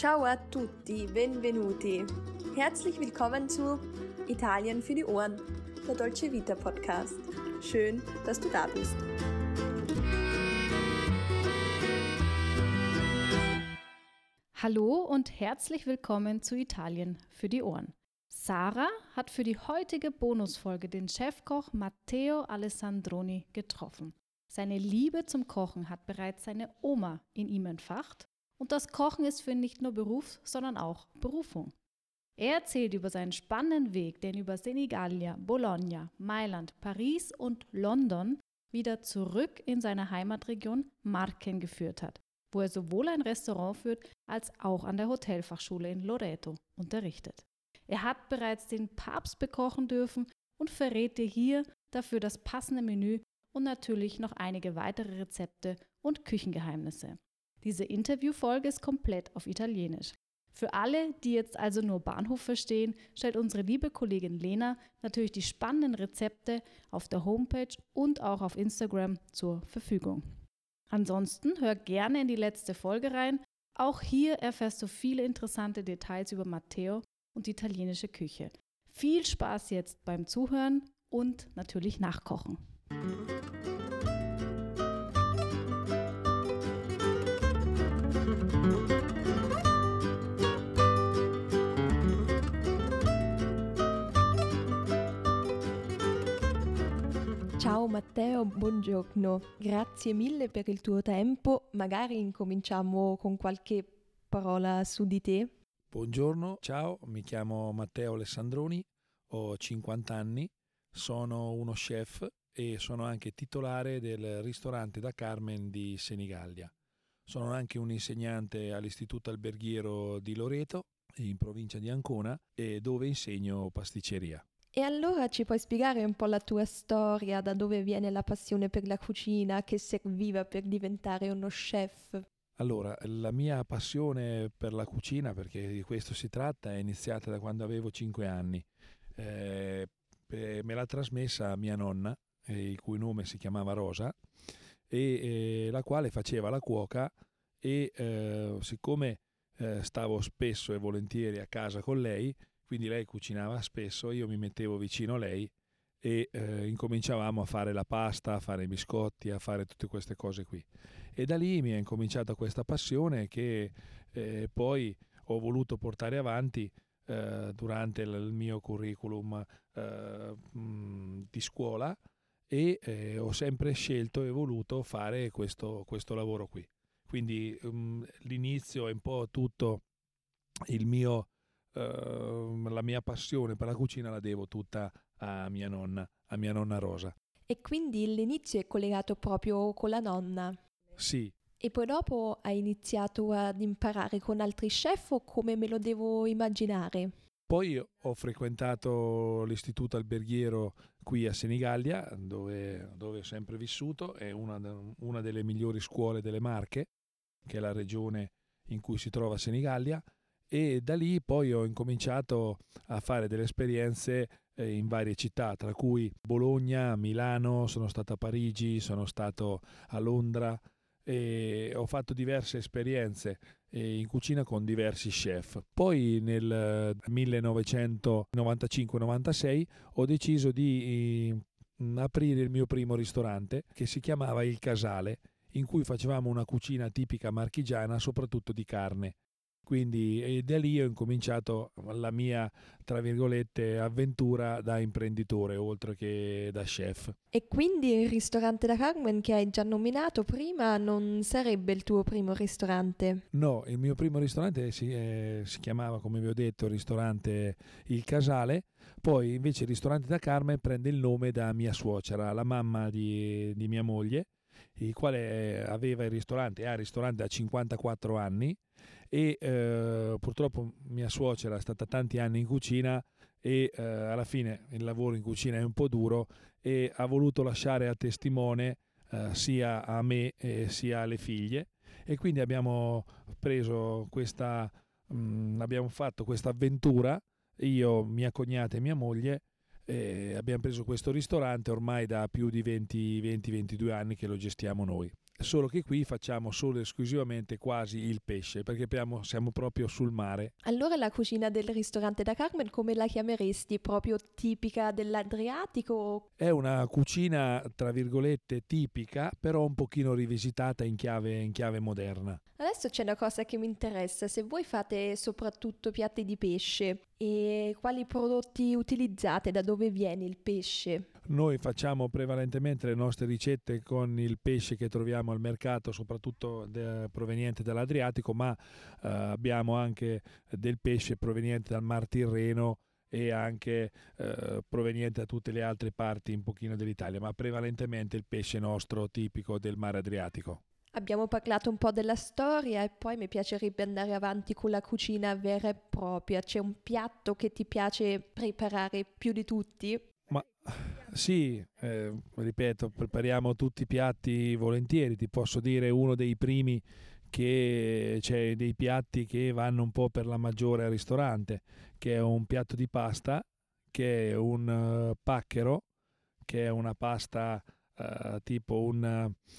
Ciao a tutti, benvenuti. Herzlich willkommen zu Italien für die Ohren, der Dolce Vita Podcast. Schön, dass du da bist. Hallo und herzlich willkommen zu Italien für die Ohren. Sarah hat für die heutige Bonusfolge den Chefkoch Matteo Alessandroni getroffen. Seine Liebe zum Kochen hat bereits seine Oma in ihm entfacht und das Kochen ist für ihn nicht nur Beruf, sondern auch Berufung. Er erzählt über seinen spannenden Weg, der ihn über Senigallia, Bologna, Mailand, Paris und London wieder zurück in seine Heimatregion Marken geführt hat, wo er sowohl ein Restaurant führt als auch an der Hotelfachschule in Loreto unterrichtet. Er hat bereits den Papst bekochen dürfen und verrät dir hier dafür das passende Menü und natürlich noch einige weitere Rezepte und Küchengeheimnisse. Diese Interviewfolge ist komplett auf Italienisch. Für alle, die jetzt also nur Bahnhof verstehen, stellt unsere liebe Kollegin Lena natürlich die spannenden Rezepte auf der Homepage und auch auf Instagram zur Verfügung. Ansonsten hör gerne in die letzte Folge rein. Auch hier erfährst du viele interessante Details über Matteo und die italienische Küche. Viel Spaß jetzt beim Zuhören und natürlich nachkochen. Ciao Matteo, buongiorno. Grazie mille per il tuo tempo. Magari incominciamo con qualche parola su di te. Buongiorno, ciao, mi chiamo Matteo Alessandroni, ho 50 anni, sono uno chef e sono anche titolare del ristorante da Carmen di Senigallia. Sono anche un insegnante all'Istituto Alberghiero di Loreto, in provincia di Ancona, dove insegno pasticceria. E allora ci puoi spiegare un po' la tua storia, da dove viene la passione per la cucina, che serviva per diventare uno chef? Allora, la mia passione per la cucina, perché di questo si tratta, è iniziata da quando avevo 5 anni. Eh, me l'ha trasmessa mia nonna, eh, il cui nome si chiamava Rosa, e eh, la quale faceva la cuoca e eh, siccome eh, stavo spesso e volentieri a casa con lei, quindi lei cucinava spesso, io mi mettevo vicino a lei e eh, incominciavamo a fare la pasta, a fare i biscotti, a fare tutte queste cose qui. E da lì mi è incominciata questa passione che eh, poi ho voluto portare avanti eh, durante il mio curriculum eh, mh, di scuola e eh, ho sempre scelto e voluto fare questo, questo lavoro qui. Quindi um, l'inizio è un po' tutto il mio, la mia passione per la cucina la devo tutta a mia nonna, a mia nonna Rosa. E quindi l'inizio è collegato proprio con la nonna? Sì. E poi dopo hai iniziato ad imparare con altri chef o come me lo devo immaginare? Poi ho frequentato l'istituto alberghiero qui a Senigallia, dove, dove ho sempre vissuto, è una, una, delle migliori scuole delle Marche, che è la regione in cui si trova Senigallia, e da lì poi ho incominciato a fare delle esperienze eh, in varie città, tra cui Bologna, Milano, sono stato a Parigi, sono stato a Londra e ho fatto diverse esperienze eh, in cucina con diversi chef. Poi nel 1995-96 eh, ho deciso di mm, aprire il mio primo ristorante che si chiamava Il Casale, in cui facevamo una cucina tipica marchigiana, soprattutto di carne. Quindi da lì ho incominciato la mia, tra virgolette, avventura da imprenditore oltre che da chef. E quindi il ristorante da Carmen che hai già nominato prima non sarebbe il tuo primo ristorante? No, il mio primo ristorante si, eh, si chiamava, come vi ho detto, il ristorante Il Casale, poi invece il ristorante da Carmen prende il nome da mia suocera, la mamma di, di mia moglie, il quale aveva il ristorante, ha il ristorante da 54 anni e eh, purtroppo mia suocera è stata tanti anni in cucina e eh, alla fine il lavoro in cucina è un po' duro e ha voluto lasciare a testimone eh, sia a me sia alle figlie e quindi abbiamo preso questa mh, mm, abbiamo fatto questa avventura io, mia cognata e mia moglie eh, abbiamo preso questo ristorante ormai da più di 20-22 anni che lo gestiamo noi solo che qui facciamo solo e esclusivamente quasi il pesce, perché abbiamo, siamo proprio sul mare. Allora la cucina del ristorante da Carmen come la chiameresti? Proprio tipica dell'Adriatico? È una cucina, tra virgolette, tipica, però un pochino rivisitata in chiave, in chiave moderna. Adesso c'è una cosa che mi interessa, se voi fate soprattutto piatti di pesce e quali prodotti utilizzate, da dove viene il pesce? Noi facciamo prevalentemente le nostre ricette con il pesce che troviamo al mercato, soprattutto de- proveniente dall'Adriatico, ma eh, abbiamo anche del pesce proveniente dal Mar Tirreno e anche eh, proveniente da tutte le altre parti un pochino dell'Italia, ma prevalentemente il pesce nostro tipico del mare Adriatico. Abbiamo parlato un po' della storia e poi mi piacerebbe andare avanti con la cucina vera e propria. C'è un piatto che ti piace preparare più di tutti? Ma sì, eh, ripeto, prepariamo tutti i piatti volentieri. Ti posso dire uno dei primi che c'è dei piatti che vanno un po' per la maggiore al ristorante, che è un piatto di pasta, che è un uh, pacchero, che è una pasta uh, tipo un, uh,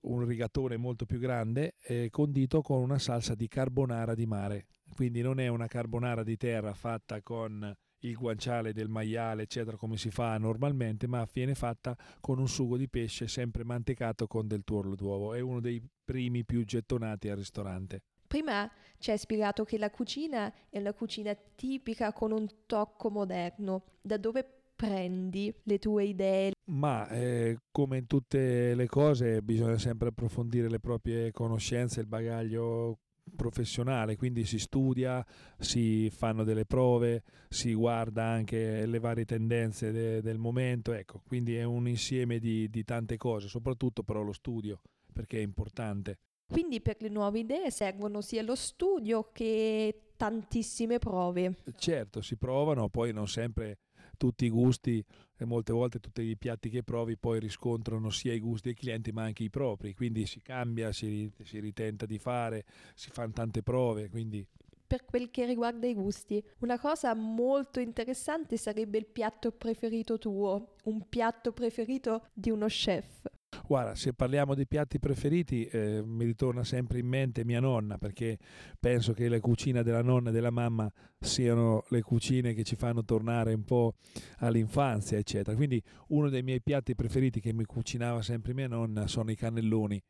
un, rigatone molto più grande, eh, condito con una salsa di carbonara di mare. Quindi non è una carbonara di terra fatta con il guanciale del maiale, eccetera, come si fa normalmente, ma viene fatta con un sugo di pesce sempre mantecato con del tuorlo d'uovo. È uno dei primi più gettonati al ristorante. Prima ci hai spiegato che la cucina è una cucina tipica con un tocco moderno. Da dove prendi le tue idee? Ma eh, come in tutte le cose bisogna sempre approfondire le proprie conoscenze, il bagaglio professionale, quindi si studia, si fanno delle prove, si guarda anche le varie tendenze de, del momento, ecco, quindi è un insieme di, di tante cose, soprattutto però lo studio, perché è importante. Quindi per le nuove idee servono sia lo studio che tantissime prove. Certo, si provano, poi non sempre tutti i gusti e molte volte tutti i piatti che provi poi riscontrano sia i gusti dei clienti ma anche i propri, quindi si cambia, si, si ritenta di fare, si fanno tante prove, quindi per quel che riguarda i gusti. Una cosa molto interessante sarebbe il piatto preferito tuo, un piatto preferito di uno chef. Guarda, se parliamo di piatti preferiti, eh, mi ritorna sempre in mente mia nonna, perché penso che le cucine della nonna e della mamma siano le cucine che ci fanno tornare un po' all'infanzia, eccetera. Quindi uno dei miei piatti preferiti che mi cucinava sempre mia nonna sono i cannelloni,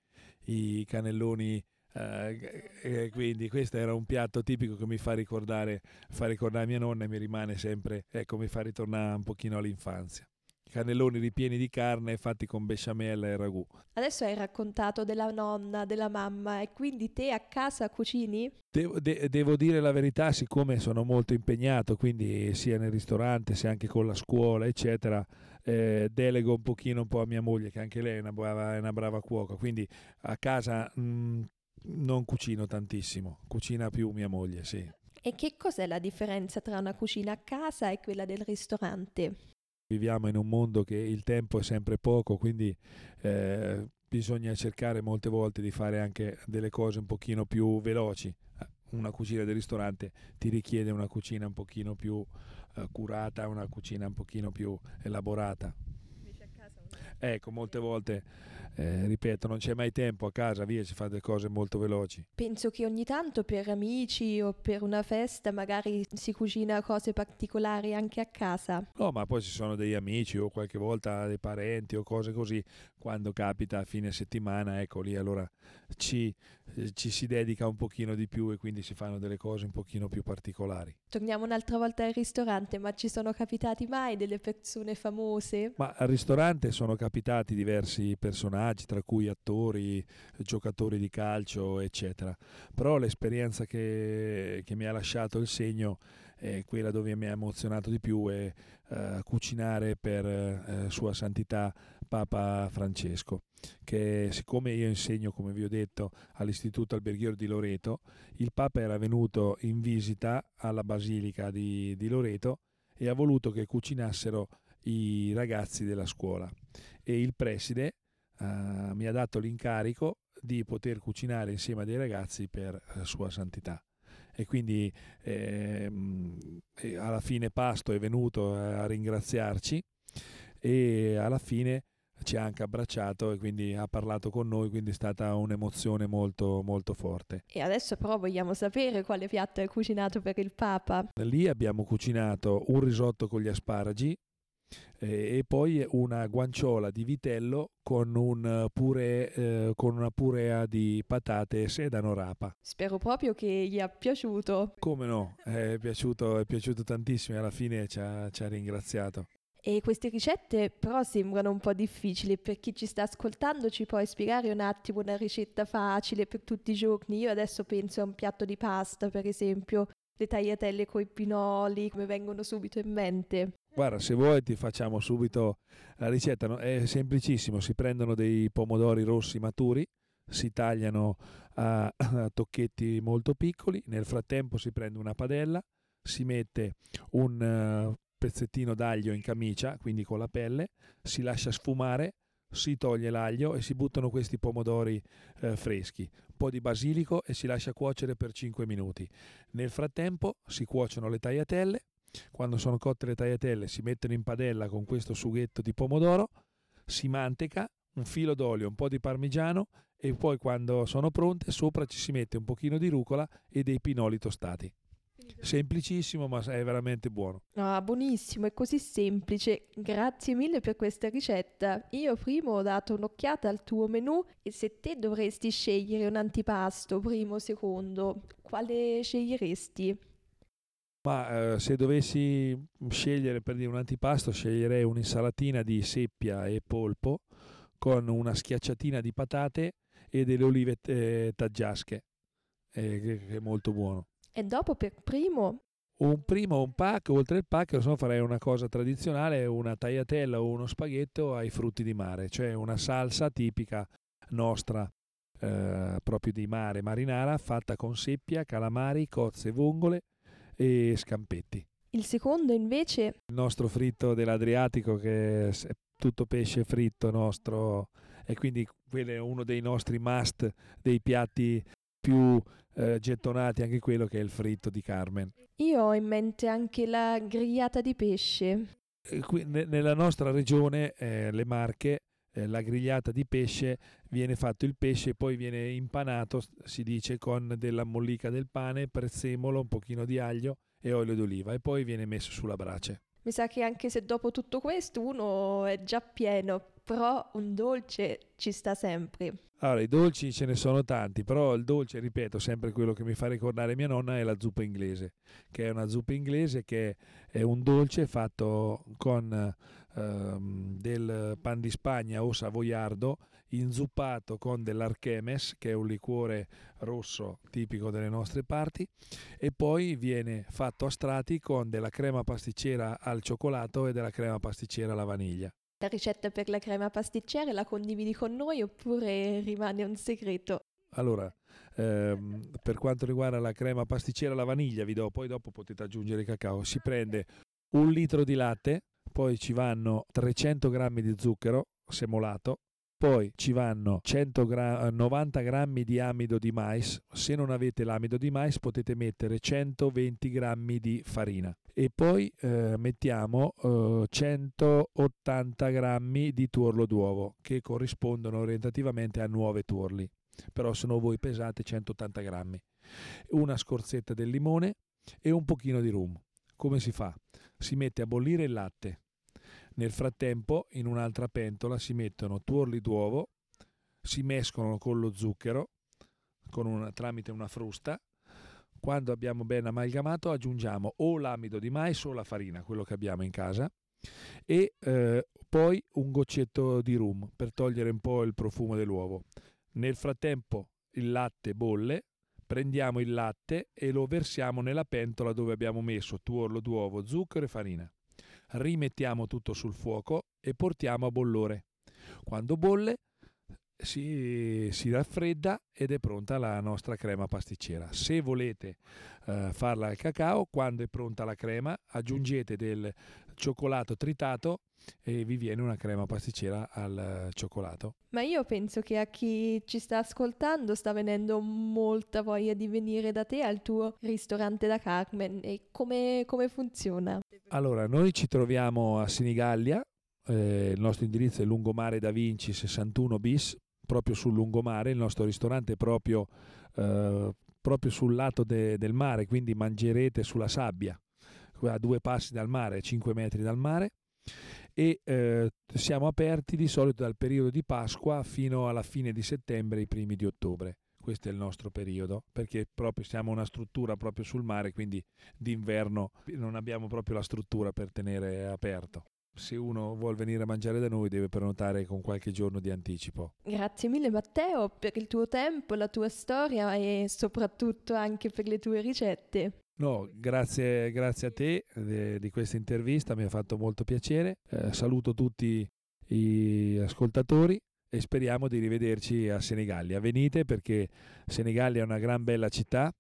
i cannelloni Uh, quindi questo era un piatto tipico che mi fa ricordare, fa ricordare mia nonna e mi rimane sempre, ecco, mi fa ritornare un pochino all'infanzia cannelloni ripieni di carne fatti con besciamella e ragù. Adesso hai raccontato della nonna, della mamma e quindi te a casa cucini? Devo, de- devo dire la verità, siccome sono molto impegnato, quindi sia nel ristorante sia anche con la scuola, eccetera, eh, delego un pochino un po' a mia moglie, che anche lei è una brava, è una brava cuoca, quindi a casa mh, mm, non cucino tantissimo, cucina più mia moglie, sì. E che cos'è la differenza tra una cucina a casa e quella del ristorante? Viviamo in un mondo che il tempo è sempre poco, quindi eh, bisogna cercare molte volte di fare anche delle cose un pochino più veloci. Una cucina del ristorante ti richiede una cucina un pochino più eh, curata, una cucina un pochino più elaborata. Ecco, molte volte eh, ripeto, non c'è mai tempo a casa, via, si fa delle cose molto veloci. Penso che ogni tanto per amici o per una festa magari si cucina cose particolari anche a casa. No, ma poi ci sono degli amici o qualche volta dei parenti o cose così, quando capita a fine settimana, ecco lì allora ci, eh, ci si dedica un pochino di più e quindi si fanno delle cose un pochino più particolari. Torniamo un'altra volta al ristorante, ma ci sono capitati mai delle persone famose? Ma al ristorante sono capitati diversi personaggi personaggi, tra cui attori, giocatori di calcio, eccetera. Però l'esperienza che, che mi ha lasciato il segno è quella dove mi ha emozionato di più è uh, cucinare per uh, Sua Santità Papa Francesco, che siccome io insegno, come vi ho detto, all'Istituto Alberghiero di Loreto, il Papa era venuto in visita alla Basilica di, di Loreto e ha voluto che cucinassero i ragazzi della scuola e il preside uh, mi ha dato l'incarico di poter cucinare insieme a dei ragazzi per uh, Sua Santità. E quindi eh, alla fine Pasto è venuto a ringraziarci e alla fine ci ha anche abbracciato e quindi ha parlato con noi, quindi è stata un'emozione molto molto forte. E adesso però vogliamo sapere quale piatto hai cucinato per il Papa. Lì abbiamo cucinato un risotto con gli asparagi eh, e poi una guanciola di vitello con, un purè, eh, con una purea di patate e sedano rapa. Spero proprio che gli è piaciuto. Come no, è piaciuto, è piaciuto tantissimo e alla fine ci ha, ci ha ringraziato. E queste ricette però sembrano un po' difficili. Per chi ci sta ascoltando ci puoi spiegare un attimo una ricetta facile per tutti i giorni? Io adesso penso a un piatto di pasta, per esempio, le tagliatelle coi pinoli, come vengono subito in mente. Guarda, se vuoi ti facciamo subito la ricetta, è semplicissimo, si prendono dei pomodori rossi maturi, si tagliano a, a tocchetti molto piccoli, nel frattempo si prende una padella, si mette un uh, pezzettino d'aglio in camicia, quindi con la pelle, si lascia sfumare, si toglie l'aglio e si buttano questi pomodori eh, freschi, un po' di basilico e si lascia cuocere per 5 minuti. Nel frattempo si cuociono le tagliatelle, quando sono cotte le tagliatelle si mettono in padella con questo sughetto di pomodoro, si manteca, un filo d'olio, un po' di parmigiano e poi quando sono pronte sopra ci si mette un pochino di rucola e dei pinoli tostati. Semplicissimo, ma è veramente buono. Ah, buonissimo, è così semplice. Grazie mille per questa ricetta. Io prima ho dato un'occhiata al tuo menù e se te dovresti scegliere un antipasto, primo o secondo, quale sceglieresti? Ma eh, se dovessi scegliere per dire un antipasto, sceglierei un'insalatina di seppia e polpo con una schiacciatina di patate e delle olive eh, taggiasche, eh, che è molto buono. E dopo per primo? Un primo, un pack, oltre il pack, so, farei una cosa tradizionale, una tagliatella o uno spaghetto ai frutti di mare, cioè una salsa tipica nostra, eh, proprio di mare, marinara, fatta con seppia, calamari, cozze, vongole e scampetti. Il secondo invece? Il nostro fritto dell'Adriatico che è tutto pesce fritto nostro e quindi quello è uno dei nostri must, dei piatti più eh, gettonati anche quello che è il fritto di Carmen. Io ho in mente anche la grigliata di pesce. Eh, qui, ne, nella nostra regione, eh, le Marche, eh, la grigliata di pesce viene fatto il pesce poi viene impanato, si dice, con della mollica del pane, prezzemolo, un pochino di aglio e olio d'oliva e poi viene messo sulla brace. Mi sa che anche se dopo tutto questo uno è già pieno, però un dolce ci sta sempre. Allora, i dolci ce ne sono tanti, però il dolce, ripeto, sempre quello che mi fa ricordare mia nonna è la zuppa inglese, che è una zuppa inglese che è un dolce fatto con ehm, del pan di Spagna o savoiardo, inzuppato con dell'archemes, che è un liquore rosso tipico delle nostre parti, e poi viene fatto a strati con della crema pasticcera al cioccolato e della crema pasticcera alla vaniglia. La ricetta per la crema pasticcera la condividi con noi oppure rimane un segreto? Allora, ehm, per quanto riguarda la crema pasticcera alla vaniglia, vi do, poi dopo potete aggiungere il cacao. Si prende un litro di latte, poi ci vanno 300 grammi di zucchero semolato, poi ci vanno 190 grammi di amido di mais. Se non avete l'amido di mais potete mettere 120 grammi di farina e poi eh, mettiamo eh, 180 grammi di tuorlo d'uovo che corrispondono orientativamente a 9 tuorli. Però sono voi pesate 180 grammi. Una scorzetta del limone e un pochino di rum. Come si fa? si mette a bollire il latte. Nel frattempo in un'altra pentola si mettono tuorli d'uovo si mescolano con lo zucchero con una, tramite una frusta quando abbiamo ben amalgamato aggiungiamo o l'amido di mais o la farina, quello che abbiamo in casa, e eh, poi un goccetto di rum per togliere un po' il profumo dell'uovo. Nel frattempo il latte bolle, prendiamo il latte e lo versiamo nella pentola dove abbiamo messo tuorlo d'uovo, zucchero e farina. Rimettiamo tutto sul fuoco e portiamo a bollore. Quando bolle si, si, raffredda ed è pronta la nostra crema pasticcera. Se volete eh, farla al cacao, quando è pronta la crema, aggiungete del cioccolato tritato e vi viene una crema pasticcera al cioccolato. Ma io penso che a chi ci sta ascoltando sta venendo molta voglia di venire da te al tuo ristorante da Carmen e come, come funziona? Allora, noi ci troviamo a Senigallia, eh, il nostro indirizzo è Lungomare da Vinci 61 bis, proprio sul lungomare, il nostro ristorante è proprio, eh, proprio sul lato de, del mare, quindi mangerete sulla sabbia, a due passi dal mare, 5 metri dal mare e eh, siamo aperti di solito dal periodo di Pasqua fino alla fine di settembre, i primi di ottobre. Questo è il nostro periodo, perché proprio siamo una struttura proprio sul mare, quindi d'inverno non abbiamo proprio la struttura per tenere aperto se uno vuole venire a mangiare da noi deve prenotare con qualche giorno di anticipo. Grazie mille Matteo per il tuo tempo, la tua storia e soprattutto anche per le tue ricette. No, grazie, grazie a te de, di questa intervista, mi ha fatto molto piacere. Eh, saluto tutti gli ascoltatori e speriamo di rivederci a Senigallia. Venite perché Senigallia è una gran bella città,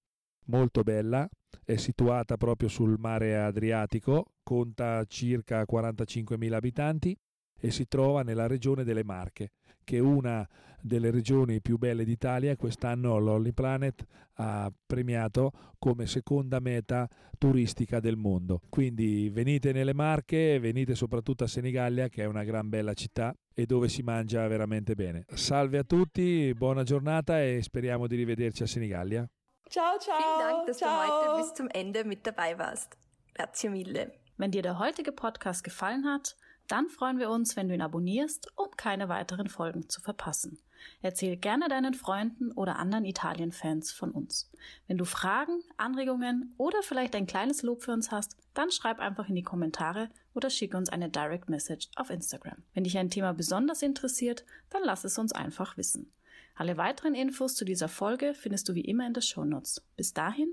molto bella, è situata proprio sul mare Adriatico, conta circa 45.000 abitanti e si trova nella regione delle Marche, che è una delle regioni più belle d'Italia. Quest'anno l'Holly Planet ha premiato come seconda meta turistica del mondo. Quindi venite nelle Marche, venite soprattutto a Senigallia, che è una gran bella città e dove si mangia veramente bene. Salve a tutti, buona giornata e speriamo di rivederci a Senigallia. Ciao, ciao. Vielen Dank, dass ciao. du heute bis zum Ende mit dabei warst. Grazie mille. Wenn dir der heutige Podcast gefallen hat, dann freuen wir uns, wenn du ihn abonnierst, um keine weiteren Folgen zu verpassen. Erzähl gerne deinen Freunden oder anderen Italien-Fans von uns. Wenn du Fragen, Anregungen oder vielleicht ein kleines Lob für uns hast, dann schreib einfach in die Kommentare oder schicke uns eine Direct Message auf Instagram. Wenn dich ein Thema besonders interessiert, dann lass es uns einfach wissen. Alle weiteren Infos zu dieser Folge findest du wie immer in den Shownotes. Bis dahin,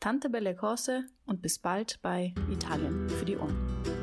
Tante Belle Cose und bis bald bei Italien für die Ohren.